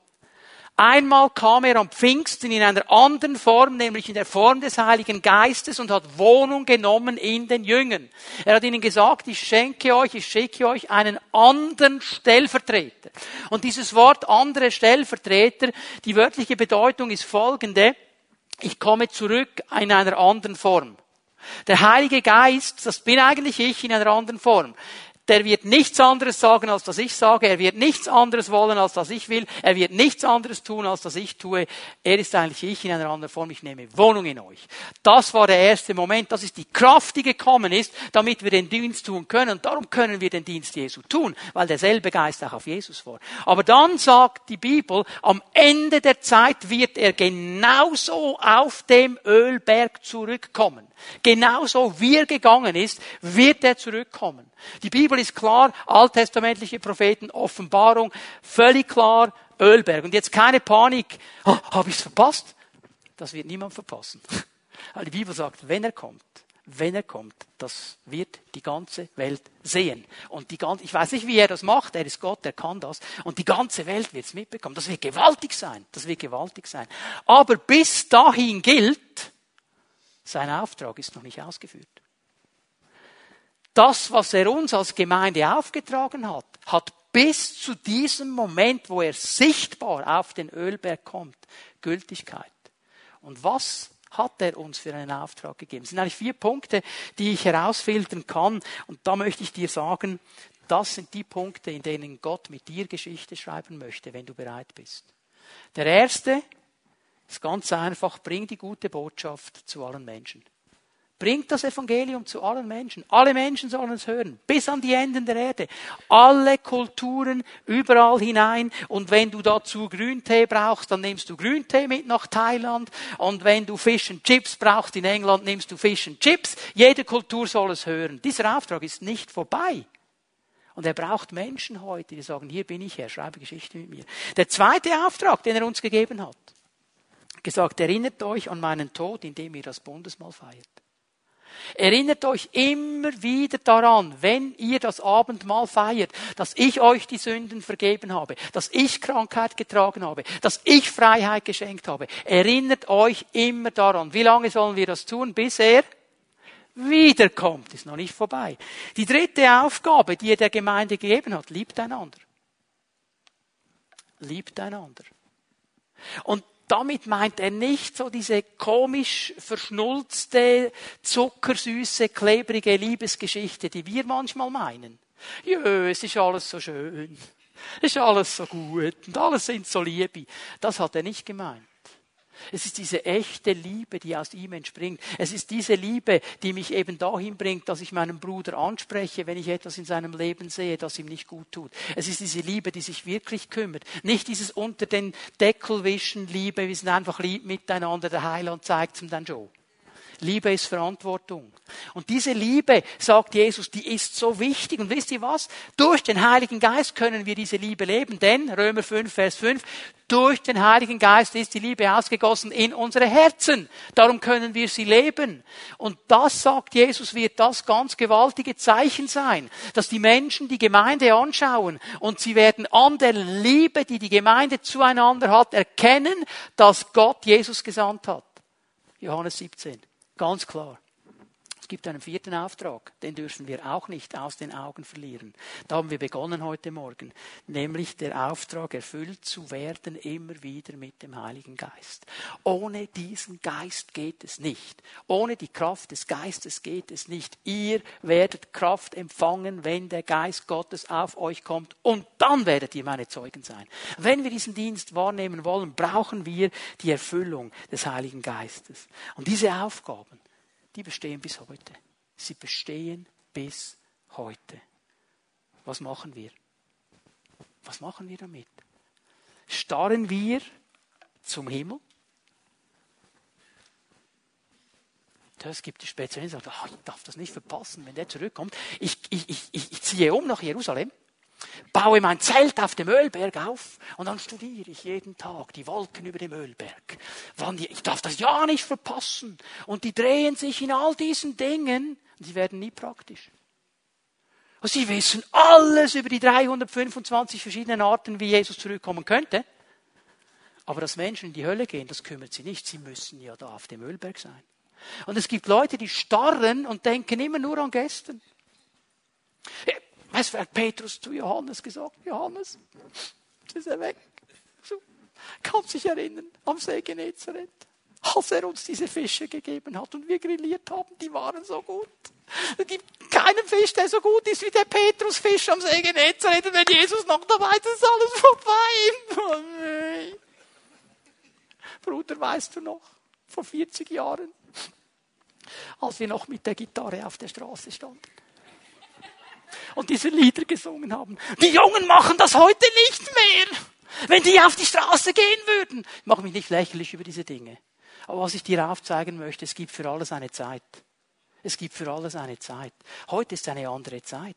Einmal kam er am Pfingsten in einer anderen Form, nämlich in der Form des Heiligen Geistes und hat Wohnung genommen in den Jüngern. Er hat ihnen gesagt, ich schenke euch, ich schicke euch einen anderen Stellvertreter. Und dieses Wort andere Stellvertreter, die wörtliche Bedeutung ist folgende. Ich komme zurück in einer anderen Form. Der Heilige Geist, das bin eigentlich ich in einer anderen Form der wird nichts anderes sagen, als das ich sage. Er wird nichts anderes wollen, als das ich will. Er wird nichts anderes tun, als das ich tue. Er ist eigentlich ich in einer anderen Form. Ich nehme Wohnung in euch. Das war der erste Moment. Das ist die Kraft, die gekommen ist, damit wir den Dienst tun können. Und darum können wir den Dienst Jesu tun, weil derselbe Geist auch auf Jesus war. Aber dann sagt die Bibel, am Ende der Zeit wird er genauso auf dem Ölberg zurückkommen. Genauso wie er gegangen ist, wird er zurückkommen. Die Bibel ist klar, alttestamentliche Propheten, Offenbarung, völlig klar, Ölberg. Und jetzt keine Panik, oh, habe ich es verpasst? Das wird niemand verpassen. Weil die Bibel sagt, wenn er kommt, wenn er kommt, das wird die ganze Welt sehen. Und die ganze, ich weiß nicht, wie er das macht, er ist Gott, er kann das. Und die ganze Welt wird es mitbekommen. Das wird gewaltig sein. Das wird gewaltig sein. Aber bis dahin gilt, sein Auftrag ist noch nicht ausgeführt. Das, was er uns als Gemeinde aufgetragen hat, hat bis zu diesem Moment, wo er sichtbar auf den Ölberg kommt, Gültigkeit. Und was hat er uns für einen Auftrag gegeben? Es sind eigentlich vier Punkte, die ich herausfiltern kann. Und da möchte ich dir sagen, das sind die Punkte, in denen Gott mit dir Geschichte schreiben möchte, wenn du bereit bist. Der erste ist ganz einfach, bring die gute Botschaft zu allen Menschen. Bringt das Evangelium zu allen Menschen. Alle Menschen sollen es hören, bis an die Enden der Erde. Alle Kulturen, überall hinein. Und wenn du dazu Grüntee brauchst, dann nimmst du Grüntee mit nach Thailand. Und wenn du Fish and Chips brauchst in England, nimmst du Fish and Chips. Jede Kultur soll es hören. Dieser Auftrag ist nicht vorbei. Und er braucht Menschen heute, die sagen, hier bin ich, Herr, schreibe Geschichte mit mir. Der zweite Auftrag, den er uns gegeben hat, gesagt, erinnert euch an meinen Tod, indem ihr das Bundesmahl feiert. Erinnert euch immer wieder daran, wenn ihr das Abendmahl feiert, dass ich euch die Sünden vergeben habe, dass ich Krankheit getragen habe, dass ich Freiheit geschenkt habe. Erinnert euch immer daran. Wie lange sollen wir das tun? Bis er wiederkommt. Ist noch nicht vorbei. Die dritte Aufgabe, die er der Gemeinde gegeben hat, liebt einander. Liebt einander. Und damit meint er nicht so diese komisch verschnulzte, zuckersüße, klebrige Liebesgeschichte, die wir manchmal meinen. Jö, es ist alles so schön. Es ist alles so gut und alles sind so Liebe. Das hat er nicht gemeint. Es ist diese echte Liebe, die aus ihm entspringt. Es ist diese Liebe, die mich eben dahin bringt, dass ich meinen Bruder anspreche, wenn ich etwas in seinem Leben sehe, das ihm nicht gut tut. Es ist diese Liebe, die sich wirklich kümmert. Nicht dieses unter den Deckel wischen Liebe, wir sind einfach lieb miteinander, der Heiland zeigt ihm dann schon. Liebe ist Verantwortung. Und diese Liebe, sagt Jesus, die ist so wichtig. Und wisst ihr was? Durch den Heiligen Geist können wir diese Liebe leben. Denn, Römer 5, Vers 5, durch den Heiligen Geist ist die Liebe ausgegossen in unsere Herzen. Darum können wir sie leben. Und das, sagt Jesus, wird das ganz gewaltige Zeichen sein, dass die Menschen die Gemeinde anschauen und sie werden an der Liebe, die die Gemeinde zueinander hat, erkennen, dass Gott Jesus gesandt hat. Johannes 17. Ganz klar. Es gibt einen vierten Auftrag, den dürfen wir auch nicht aus den Augen verlieren. Da haben wir begonnen heute Morgen, nämlich der Auftrag erfüllt zu werden immer wieder mit dem Heiligen Geist. Ohne diesen Geist geht es nicht. Ohne die Kraft des Geistes geht es nicht. Ihr werdet Kraft empfangen, wenn der Geist Gottes auf euch kommt und dann werdet ihr meine Zeugen sein. Wenn wir diesen Dienst wahrnehmen wollen, brauchen wir die Erfüllung des Heiligen Geistes. Und diese Aufgaben, die bestehen bis heute. Sie bestehen bis heute. Was machen wir? Was machen wir damit? Starren wir zum Himmel? Es gibt die Spezialisten, die sagen, oh, ich darf das nicht verpassen, wenn der zurückkommt. Ich, ich, ich, ich ziehe um nach Jerusalem baue mein Zelt auf dem Ölberg auf und dann studiere ich jeden Tag die Wolken über dem Ölberg. Ich darf das ja nicht verpassen. Und die drehen sich in all diesen Dingen und sie werden nie praktisch. Sie wissen alles über die 325 verschiedenen Arten, wie Jesus zurückkommen könnte. Aber dass Menschen in die Hölle gehen, das kümmert sie nicht. Sie müssen ja da auf dem Ölberg sein. Und es gibt Leute, die starren und denken immer nur an gestern. Du, hat Petrus zu Johannes gesagt? Johannes, jetzt ist er weg. So, kann sich erinnern, am See Genezareth, als er uns diese Fische gegeben hat und wir grilliert haben, die waren so gut. Es gibt keinen Fisch, der so gut ist wie der Petrusfisch am See Genezareth. Und wenn Jesus noch dabei ist, ist alles vorbei. Bruder, weißt du noch, vor 40 Jahren, als wir noch mit der Gitarre auf der Straße standen und diese Lieder gesungen haben. Die Jungen machen das heute nicht mehr. Wenn die auf die Straße gehen würden. Ich mache mich nicht lächerlich über diese Dinge. Aber was ich dir aufzeigen möchte, es gibt für alles eine Zeit. Es gibt für alles eine Zeit. Heute ist eine andere Zeit.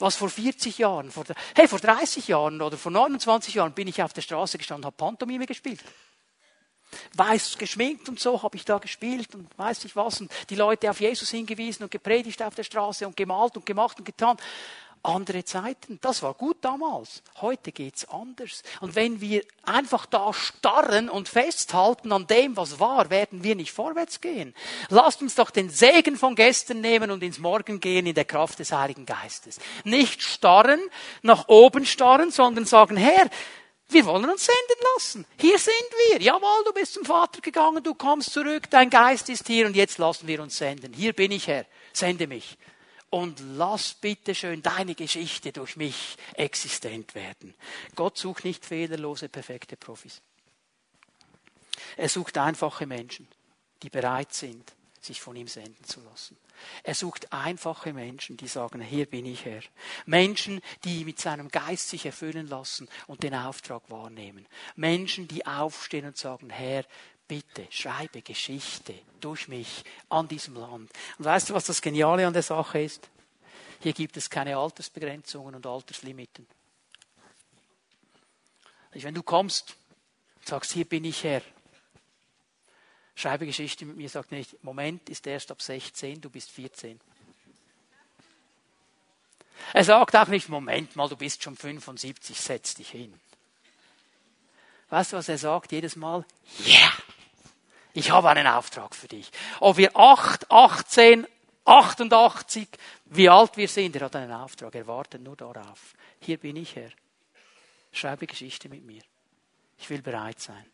Was vor 40 Jahren, vor, hey, vor 30 Jahren oder vor 29 Jahren bin ich auf der Straße gestanden, habe Pantomime gespielt. Weiß geschminkt und so habe ich da gespielt und weiß ich was und die Leute auf Jesus hingewiesen und gepredigt auf der Straße und gemalt und gemacht und getan. Andere Zeiten. Das war gut damals. Heute geht's anders. Und wenn wir einfach da starren und festhalten an dem, was war, werden wir nicht vorwärts gehen. Lasst uns doch den Segen von gestern nehmen und ins Morgen gehen in der Kraft des Heiligen Geistes. Nicht starren, nach oben starren, sondern sagen, Herr, wir wollen uns senden lassen. Hier sind wir. Jawohl, du bist zum Vater gegangen, du kommst zurück, dein Geist ist hier und jetzt lassen wir uns senden. Hier bin ich, Herr. Sende mich und lass bitte schön deine Geschichte durch mich existent werden. Gott sucht nicht fehlerlose, perfekte Profis. Er sucht einfache Menschen, die bereit sind, sich von ihm senden zu lassen. Er sucht einfache Menschen, die sagen, hier bin ich Herr. Menschen, die mit seinem Geist sich erfüllen lassen und den Auftrag wahrnehmen. Menschen, die aufstehen und sagen, Herr, bitte schreibe Geschichte durch mich an diesem Land. Und weißt du, was das Geniale an der Sache ist? Hier gibt es keine Altersbegrenzungen und Alterslimiten. Wenn du kommst und sagst, hier bin ich Herr, schreibe Geschichte mit mir, sagt nicht, Moment ist erst ab 16, du bist 14. Er sagt auch nicht, Moment mal, du bist schon 75, setz dich hin. Weißt du, was er sagt jedes Mal? Yeah! Ich habe einen Auftrag für dich. Ob wir 8, 18, 88, wie alt wir sind, er hat einen Auftrag, er wartet nur darauf. Hier bin ich, Herr. Schreibe Geschichte mit mir. Ich will bereit sein.